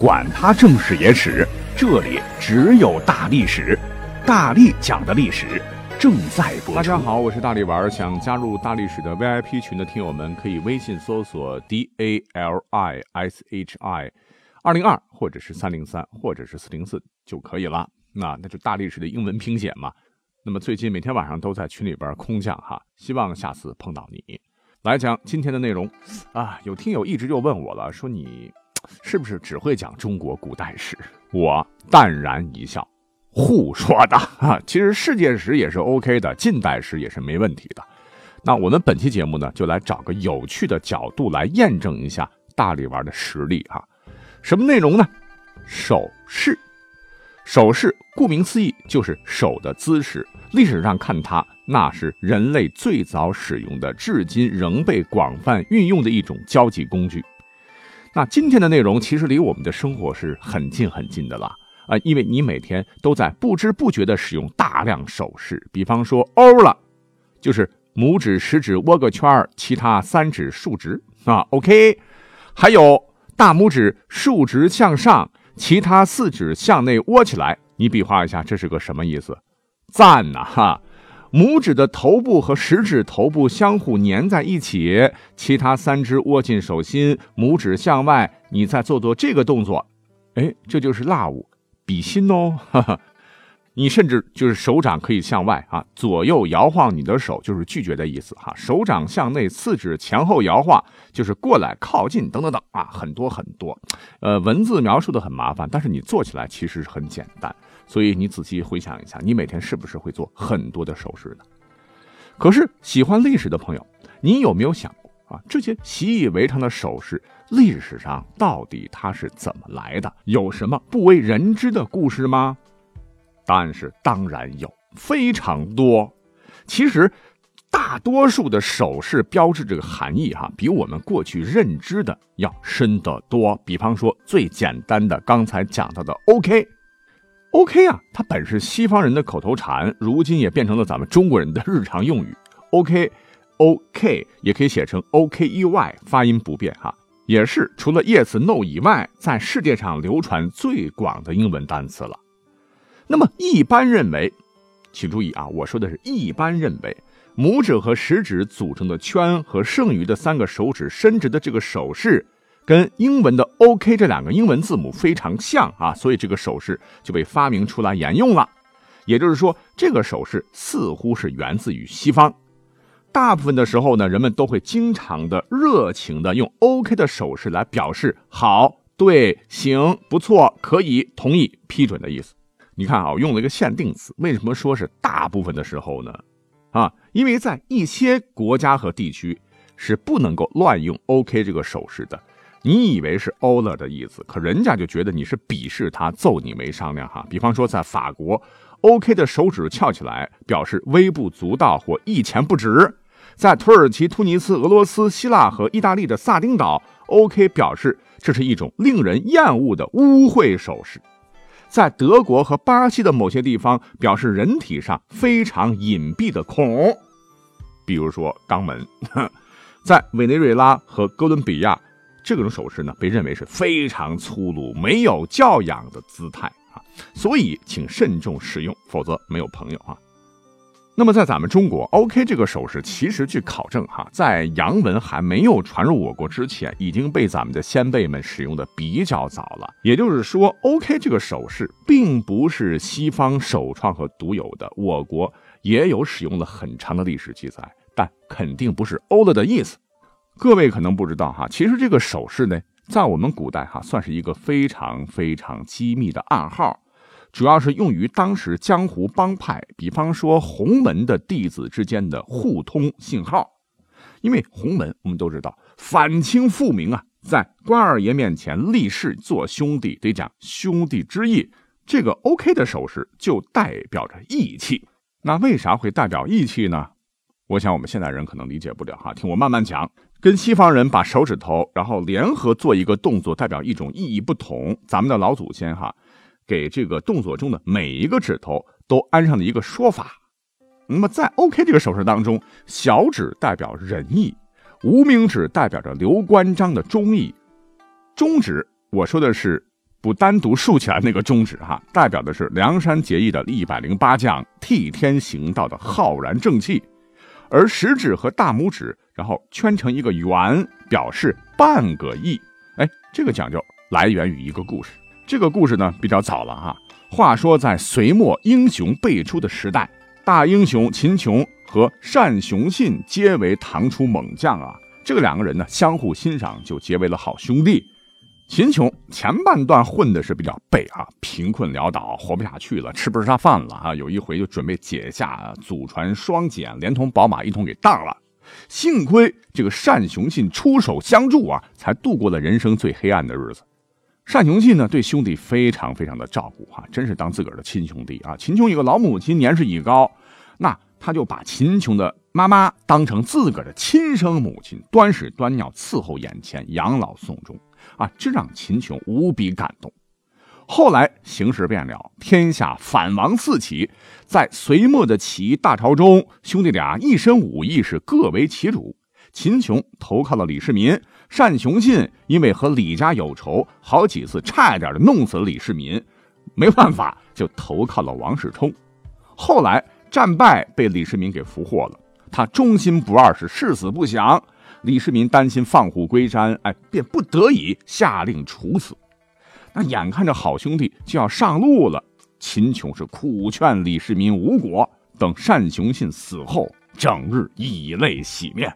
管他正史野史，这里只有大历史，大力讲的历史正在播出。大家好，我是大力丸，想加入大历史的 VIP 群的听友们，可以微信搜索 D A L I S H I 二零二，或者是三零三，或者是四零四就可以了。那那就大历史的英文拼写嘛。那么最近每天晚上都在群里边空降哈，希望下次碰到你。来讲今天的内容啊，有听友一直就问我了，说你是不是只会讲中国古代史？我淡然一笑，胡说的啊！其实世界史也是 OK 的，近代史也是没问题的。那我们本期节目呢，就来找个有趣的角度来验证一下大力丸的实力哈。什么内容呢？手势。手势顾名思义就是手的姿势。历史上看它，那是人类最早使用的，至今仍被广泛运用的一种交际工具。那今天的内容其实离我们的生活是很近很近的了啊，因为你每天都在不知不觉地使用大量手势。比方说“欧了”，就是拇指、食指握个圈其他三指竖直啊。OK，还有大拇指竖直向上。其他四指向内窝起来，你比划一下，这是个什么意思？赞呐哈！拇指的头部和食指头部相互粘在一起，其他三只握进手心，拇指向外，你再做做这个动作，哎，这就是辣物，比心哦，哈哈。你甚至就是手掌可以向外啊，左右摇晃你的手就是拒绝的意思哈。手掌向内，四指前后摇晃就是过来靠近等等等啊，很多很多。呃，文字描述的很麻烦，但是你做起来其实是很简单。所以你仔细回想一下，你每天是不是会做很多的手势呢？可是喜欢历史的朋友，你有没有想过啊？这些习以为常的手势，历史上到底它是怎么来的？有什么不为人知的故事吗？答案是当然有，非常多。其实，大多数的手势标志这个含义哈，比我们过去认知的要深得多。比方说，最简单的刚才讲到的 OK OK 啊，它本是西方人的口头禅，如今也变成了咱们中国人的日常用语。OK，OK 也可以写成 OKEY，发音不变哈，也是除了 Yes、No 以外，在世界上流传最广的英文单词了。那么一般认为，请注意啊，我说的是一般认为，拇指和食指组成的圈和剩余的三个手指伸直的这个手势，跟英文的 OK 这两个英文字母非常像啊，所以这个手势就被发明出来沿用了。也就是说，这个手势似乎是源自于西方。大部分的时候呢，人们都会经常的热情的用 OK 的手势来表示好、对、行、不错、可以、同意、批准的意思。你看啊，我用了一个限定词，为什么说是大部分的时候呢？啊，因为在一些国家和地区是不能够乱用 OK 这个手势的。你以为是欧了的意思，可人家就觉得你是鄙视他，揍你没商量哈。比方说在法国，OK 的手指翘起来表示微不足道或一钱不值；在土耳其、突尼斯、俄罗斯、希腊和意大利的萨丁岛，OK 表示这是一种令人厌恶的污秽手势。在德国和巴西的某些地方，表示人体上非常隐蔽的孔，比如说肛门；在委内瑞拉和哥伦比亚，这种手势呢被认为是非常粗鲁、没有教养的姿态啊，所以请慎重使用，否则没有朋友啊。那么在咱们中国，OK 这个手势，其实据考证，哈，在洋文还没有传入我国之前，已经被咱们的先辈们使用的比较早了。也就是说，OK 这个手势并不是西方首创和独有的，我国也有使用了很长的历史记载，但肯定不是欧了的意思。各位可能不知道哈，其实这个手势呢，在我们古代哈，算是一个非常非常机密的暗号。主要是用于当时江湖帮派，比方说洪门的弟子之间的互通信号。因为洪门我们都知道反清复明啊，在关二爷面前立誓做兄弟，得讲兄弟之义。这个 OK 的手势就代表着义气。那为啥会代表义气呢？我想我们现代人可能理解不了哈，听我慢慢讲。跟西方人把手指头然后联合做一个动作，代表一种意义不同。咱们的老祖先哈。给这个动作中的每一个指头都安上了一个说法。那么在 OK 这个手势当中，小指代表仁义，无名指代表着刘关张的忠义，中指我说的是不单独竖起来那个中指哈，代表的是梁山结义的一百零八将替天行道的浩然正气，而食指和大拇指，然后圈成一个圆，表示半个亿。哎，这个讲究来源于一个故事，这个故事呢比较早了哈。话说在隋末英雄辈出的时代，大英雄秦琼和单雄信皆为唐初猛将啊。这个两个人呢相互欣赏，就结为了好兄弟。秦琼前半段混的是比较背啊，贫困潦倒，活不下去了，吃不上饭了啊。有一回就准备解下祖传双锏，连同宝马一同给当了。幸亏这个单雄信出手相助啊，才度过了人生最黑暗的日子。单雄信呢，对兄弟非常非常的照顾哈，真是当自个儿的亲兄弟啊。秦琼有个老母亲，年事已高，那他就把秦琼的妈妈当成自个儿的亲生母亲，端屎端尿伺候眼前，养老送终啊，这让秦琼无比感动。后来形势变了，天下反王四起，在隋末的起义大潮中，兄弟俩一身武艺是各为其主。秦琼投靠了李世民。单雄信因为和李家有仇，好几次差一点的弄死了李世民，没办法就投靠了王世充。后来战败，被李世民给俘获了。他忠心不二，是誓死不降。李世民担心放虎归山，哎，便不得已下令处死。那眼看着好兄弟就要上路了，秦琼是苦劝李世民无果，等单雄信死后，整日以泪洗面。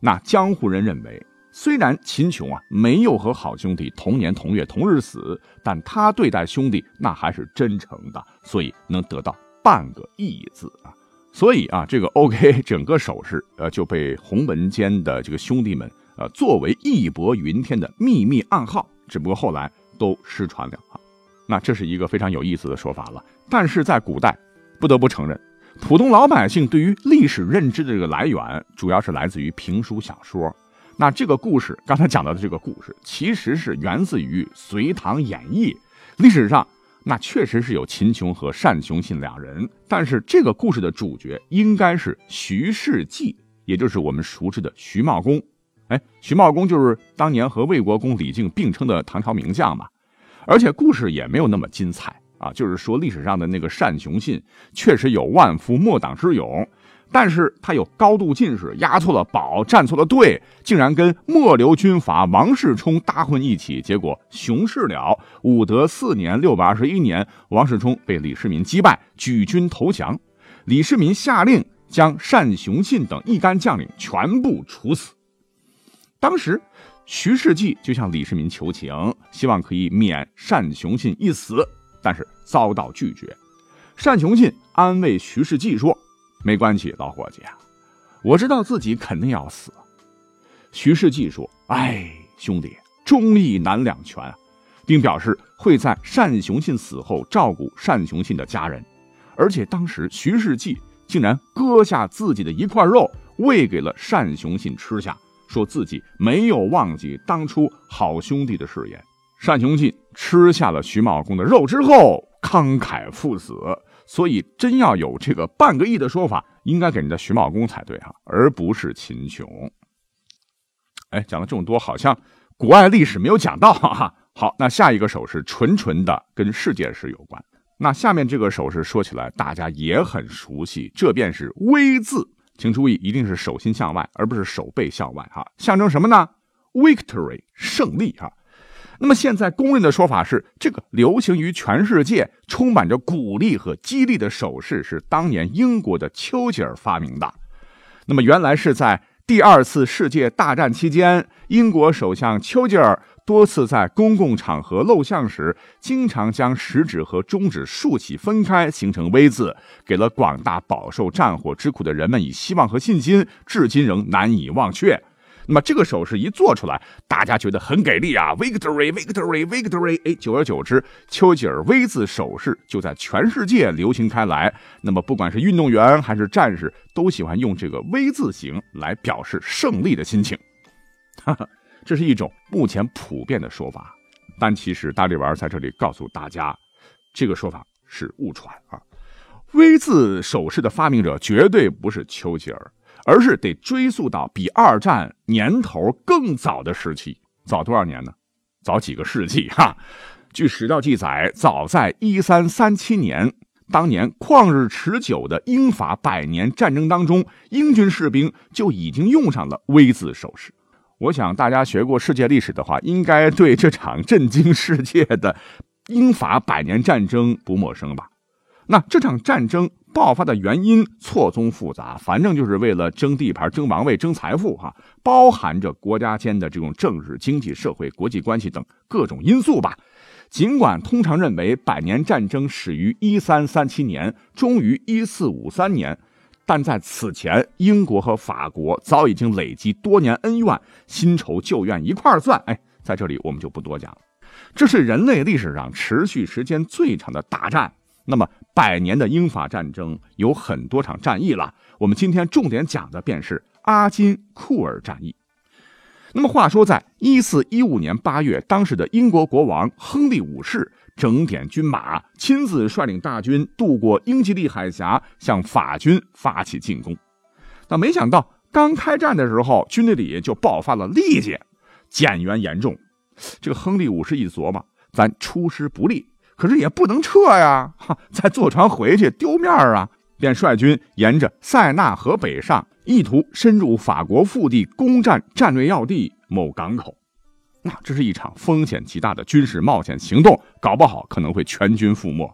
那江湖人认为。虽然秦琼啊没有和好兄弟同年同月同日死，但他对待兄弟那还是真诚的，所以能得到半个义字啊。所以啊，这个 OK 整个手势呃就被洪文间的这个兄弟们呃作为义薄云天的秘密暗号，只不过后来都失传了啊。那这是一个非常有意思的说法了。但是在古代，不得不承认，普通老百姓对于历史认知的这个来源，主要是来自于评书小说。那这个故事，刚才讲到的这个故事，其实是源自于《隋唐演义》。历史上，那确实是有秦琼和单雄信两人，但是这个故事的主角应该是徐世绩，也就是我们熟知的徐茂公。哎，徐茂公就是当年和魏国公李靖并称的唐朝名将嘛。而且故事也没有那么精彩啊，就是说历史上的那个单雄信确实有万夫莫挡之勇。但是他有高度近视，押错了宝，站错了队，竟然跟末流军阀王世充搭混一起，结果熊市了。武德四年（六百二十一年），王世充被李世民击败，举军投降。李世民下令将单雄信等一干将领全部处死。当时，徐世绩就向李世民求情，希望可以免单雄信一死，但是遭到拒绝。单雄信安慰徐世绩说。没关系，老伙计啊，我知道自己肯定要死。徐世绩说：“哎，兄弟，忠义难两全！”并表示会在单雄信死后照顾单雄信的家人。而且当时徐世绩竟然割下自己的一块肉喂给了单雄信吃下，说自己没有忘记当初好兄弟的誓言。单雄信吃下了徐茂公的肉之后，慷慨赴死。所以，真要有这个半个亿的说法，应该给人家徐茂公才对哈，而不是秦琼。哎，讲了这么多，好像国外历史没有讲到哈。好，那下一个手势纯纯的跟世界史有关。那下面这个手势说起来大家也很熟悉，这便是微字，请注意，一定是手心向外，而不是手背向外哈，象征什么呢？Victory，胜利哈。那么现在公认的说法是，这个流行于全世界、充满着鼓励和激励的手势是当年英国的丘吉尔发明的。那么原来是在第二次世界大战期间，英国首相丘吉尔多次在公共场合露相时，经常将食指和中指竖起分开，形成 V 字，给了广大饱受战火之苦的人们以希望和信心，至今仍难以忘却。那么这个手势一做出来，大家觉得很给力啊！Victory，Victory，Victory！哎，久而久之，丘吉尔 V 字手势就在全世界流行开来。那么不管是运动员还是战士，都喜欢用这个 V 字形来表示胜利的心情。哈哈，这是一种目前普遍的说法，但其实大力丸在这里告诉大家，这个说法是误传啊。V 字手势的发明者绝对不是丘吉尔。而是得追溯到比二战年头更早的时期，早多少年呢？早几个世纪哈。据史料记载，早在一三三七年，当年旷日持久的英法百年战争当中，英军士兵就已经用上了 V 字手势。我想大家学过世界历史的话，应该对这场震惊世界的英法百年战争不陌生吧？那这场战争爆发的原因错综复杂，反正就是为了争地盘、争王位、争财富，哈，包含着国家间的这种政治、经济、社会、国际关系等各种因素吧。尽管通常认为百年战争始于一三三七年，终于一四五三年。但在此前，英国和法国早已经累积多年恩怨，新仇旧怨一块算。哎，在这里我们就不多讲了。这是人类历史上持续时间最长的大战。那么，百年的英法战争有很多场战役了。我们今天重点讲的便是阿金库尔战役。那么，话说，在一四一五年八月，当时的英国国王亨利五世。整点军马，亲自率领大军渡过英吉利海峡，向法军发起进攻。那没想到，刚开战的时候，军队里就爆发了痢疾，减员严重。这个亨利五世一琢磨，咱出师不利，可是也不能撤呀，哈，再坐船回去丢面啊，便率军沿着塞纳河北上，意图深入法国腹地，攻占战略要地某港口。那这是一场风险极大的军事冒险行动，搞不好可能会全军覆没。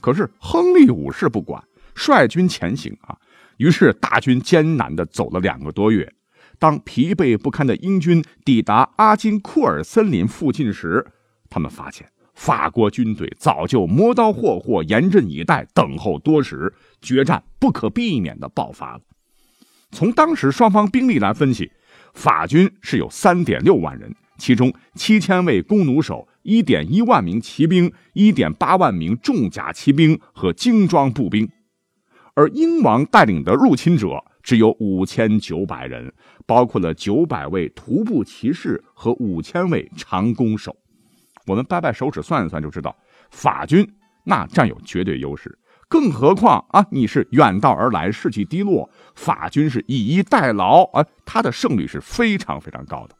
可是亨利五世不管，率军前行啊。于是大军艰难地走了两个多月。当疲惫不堪的英军抵达阿金库尔森林附近时，他们发现法国军队早就磨刀霍霍，严阵以待，等候多时，决战不可避免地爆发了。从当时双方兵力来分析，法军是有三点六万人。其中七千位弓弩手、一点一万名骑兵、一点八万名重甲骑兵和精装步兵，而英王带领的入侵者只有五千九百人，包括了九百位徒步骑士和五千位长弓手。我们掰掰手指算一算就知道，法军那占有绝对优势。更何况啊，你是远道而来，士气低落，法军是以逸待劳啊，他的胜率是非常非常高的。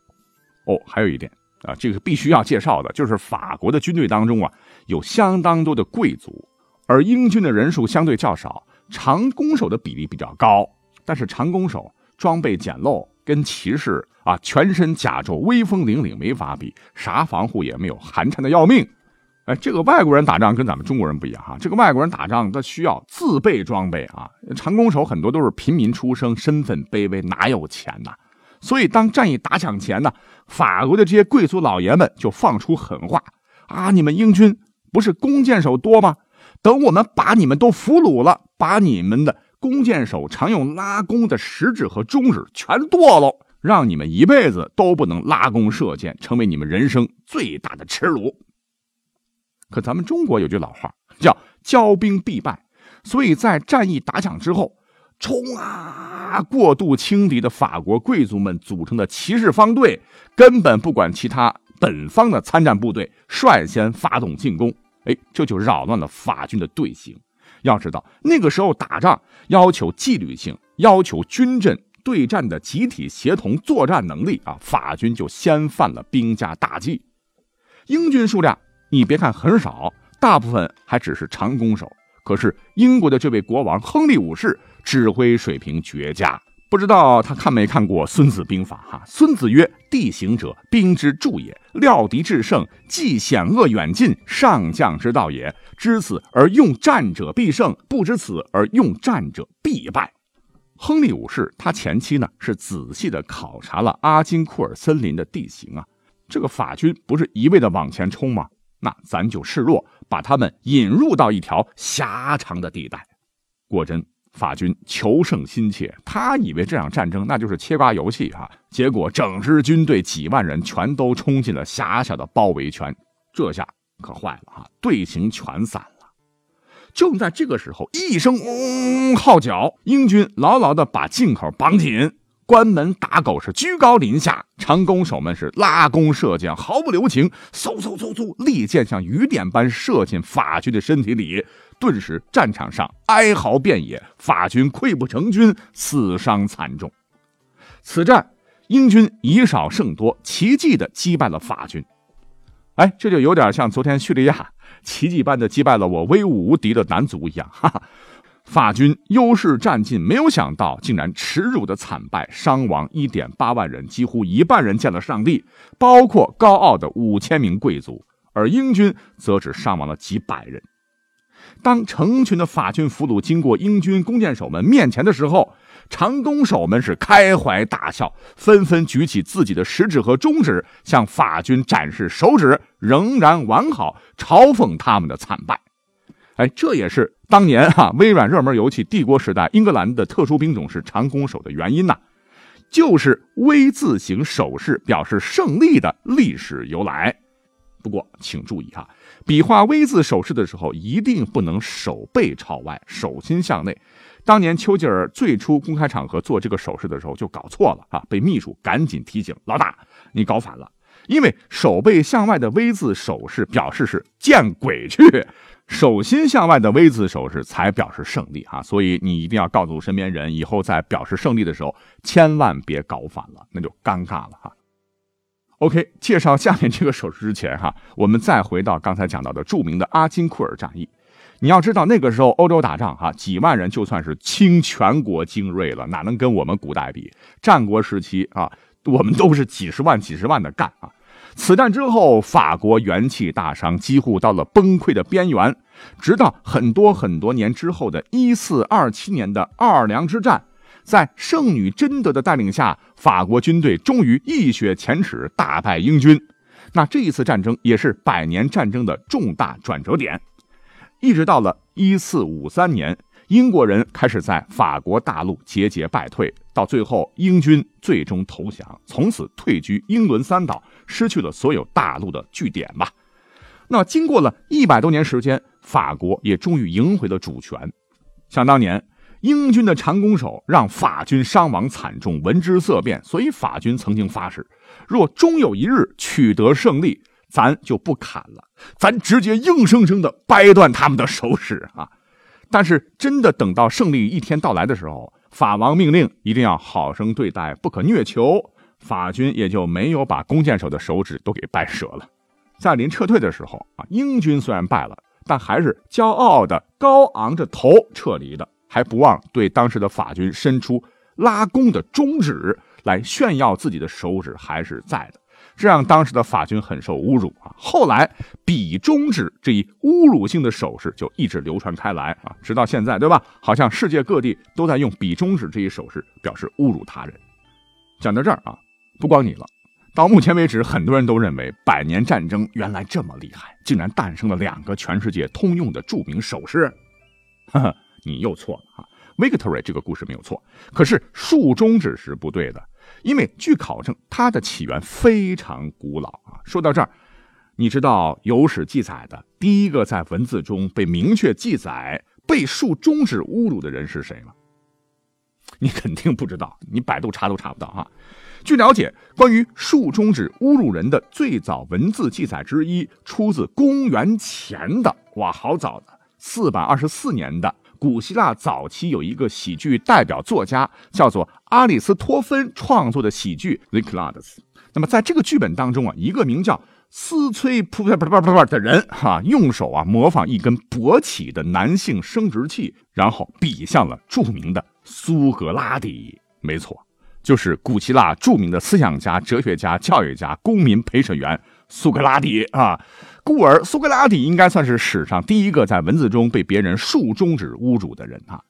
哦，还有一点啊，这个必须要介绍的，就是法国的军队当中啊，有相当多的贵族，而英军的人数相对较少，长弓手的比例比较高。但是长弓手装备简陋，跟骑士啊全身甲胄、威风凛凛没法比，啥防护也没有，寒碜的要命。哎，这个外国人打仗跟咱们中国人不一样哈，这个外国人打仗他需要自备装备啊，长弓手很多都是平民出身，身份卑微，哪有钱呐？所以，当战役打响前呢，法国的这些贵族老爷们就放出狠话：“啊，你们英军不是弓箭手多吗？等我们把你们都俘虏了，把你们的弓箭手常用拉弓的食指和中指全剁了，让你们一辈子都不能拉弓射箭，成为你们人生最大的耻辱。”可咱们中国有句老话叫“骄兵必败”，所以在战役打响之后。冲啊！过度轻敌的法国贵族们组成的骑士方队，根本不管其他本方的参战部队，率先发动进攻。哎，这就扰乱了法军的队形。要知道，那个时候打仗要求纪律性，要求军阵对战的集体协同作战能力啊！法军就先犯了兵家大忌。英军数量你别看很少，大部分还只是长弓手，可是英国的这位国王亨利五世。指挥水平绝佳，不知道他看没看过《孙子兵法》哈？孙子曰：“地形者，兵之助也；料敌制胜，计险恶远近，上将之道也。知此而用战者必胜，不知此而用战者必败。”亨利五世他前期呢是仔细的考察了阿金库尔森林的地形啊，这个法军不是一味的往前冲吗？那咱就示弱，把他们引入到一条狭长的地带。果真。法军求胜心切，他以为这场战争那就是切瓜游戏啊！结果整支军队几万人全都冲进了狭小的包围圈，这下可坏了啊！队形全散了。正在这个时候，一声嗡号角，英军牢牢的把进口绑紧。关门打狗是居高临下，长弓手们是拉弓射箭，毫不留情，嗖嗖嗖嗖，利箭像雨点般射进法军的身体里。顿时，战场上哀嚎遍野，法军溃不成军，死伤惨重。此战，英军以少胜多，奇迹的击败了法军。哎，这就有点像昨天叙利亚奇迹般的击败了我威武无敌的男足一样，哈哈。法军优势占尽，没有想到竟然耻辱的惨败，伤亡一点八万人，几乎一半人见了上帝，包括高傲的五千名贵族，而英军则只伤亡了几百人。当成群的法军俘虏经过英军弓箭手们面前的时候，长弓手们是开怀大笑，纷纷举起自己的食指和中指，向法军展示手指仍然完好，嘲讽他们的惨败。哎，这也是当年哈微软热门游戏《帝国时代》英格兰的特殊兵种是长弓手的原因呐，就是 V 字形手势表示胜利的历史由来。不过，请注意哈，比划 V 字手势的时候，一定不能手背朝外，手心向内。当年丘吉尔最初公开场合做这个手势的时候就搞错了啊，被秘书赶紧提醒：“老大，你搞反了。”因为手背向外的 V 字手势表示是见鬼去，手心向外的 V 字手势才表示胜利啊！所以你一定要告诉身边人，以后在表示胜利的时候，千万别搞反了，那就尴尬了哈。OK，介绍下面这个手势之前哈，我们再回到刚才讲到的著名的阿金库尔战役。你要知道那个时候欧洲打仗哈，几万人就算是倾全国精锐了，哪能跟我们古代比？战国时期啊。我们都是几十万、几十万的干啊！此战之后，法国元气大伤，几乎到了崩溃的边缘。直到很多很多年之后的1427年的奥尔良之战，在圣女贞德的带领下，法国军队终于一雪前耻，大败英军。那这一次战争也是百年战争的重大转折点。一直到了1453年。英国人开始在法国大陆节节败退，到最后英军最终投降，从此退居英伦三岛，失去了所有大陆的据点吧。那经过了一百多年时间，法国也终于赢回了主权。想当年，英军的长弓手让法军伤亡惨重，闻之色变，所以法军曾经发誓，若终有一日取得胜利，咱就不砍了，咱直接硬生生的掰断他们的手指啊！但是真的等到胜利一天到来的时候，法王命令一定要好生对待，不可虐囚，法军也就没有把弓箭手的手指都给掰折了。在临撤退的时候啊，英军虽然败了，但还是骄傲的高昂着头撤离的，还不忘对当时的法军伸出拉弓的中指来炫耀自己的手指还是在的。这让当时的法军很受侮辱啊！后来比中指这一侮辱性的手势就一直流传开来啊，直到现在，对吧？好像世界各地都在用比中指这一手势表示侮辱他人。讲到这儿啊，不光你了，到目前为止，很多人都认为百年战争原来这么厉害，竟然诞生了两个全世界通用的著名手势。哈哈，你又错了啊！Victory 这个故事没有错，可是竖中指是不对的。因为据考证，它的起源非常古老啊。说到这儿，你知道有史记载的第一个在文字中被明确记载被竖中指侮辱的人是谁吗？你肯定不知道，你百度查都查不到啊。据了解，关于竖中指侮辱人的最早文字记载之一，出自公元前的哇，好早的四百二十四年的。古希腊早期有一个喜剧代表作家，叫做阿里斯托芬创作的喜剧《The c l a d s 那么在这个剧本当中啊，一个名叫斯崔普普普普的人哈，用手啊模仿一根勃起的男性生殖器，然后比向了著名的苏格拉底。没错，就是古希腊著名的思想家、哲学家、教育家、公民陪审员苏格拉底啊。故而，苏格拉底应该算是史上第一个在文字中被别人竖中指侮辱的人啊！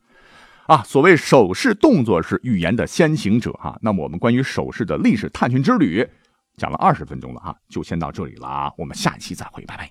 啊，所谓手势动作是语言的先行者哈。那么，我们关于手势的历史探寻之旅讲了二十分钟了哈，就先到这里了啊，我们下期再会，拜拜。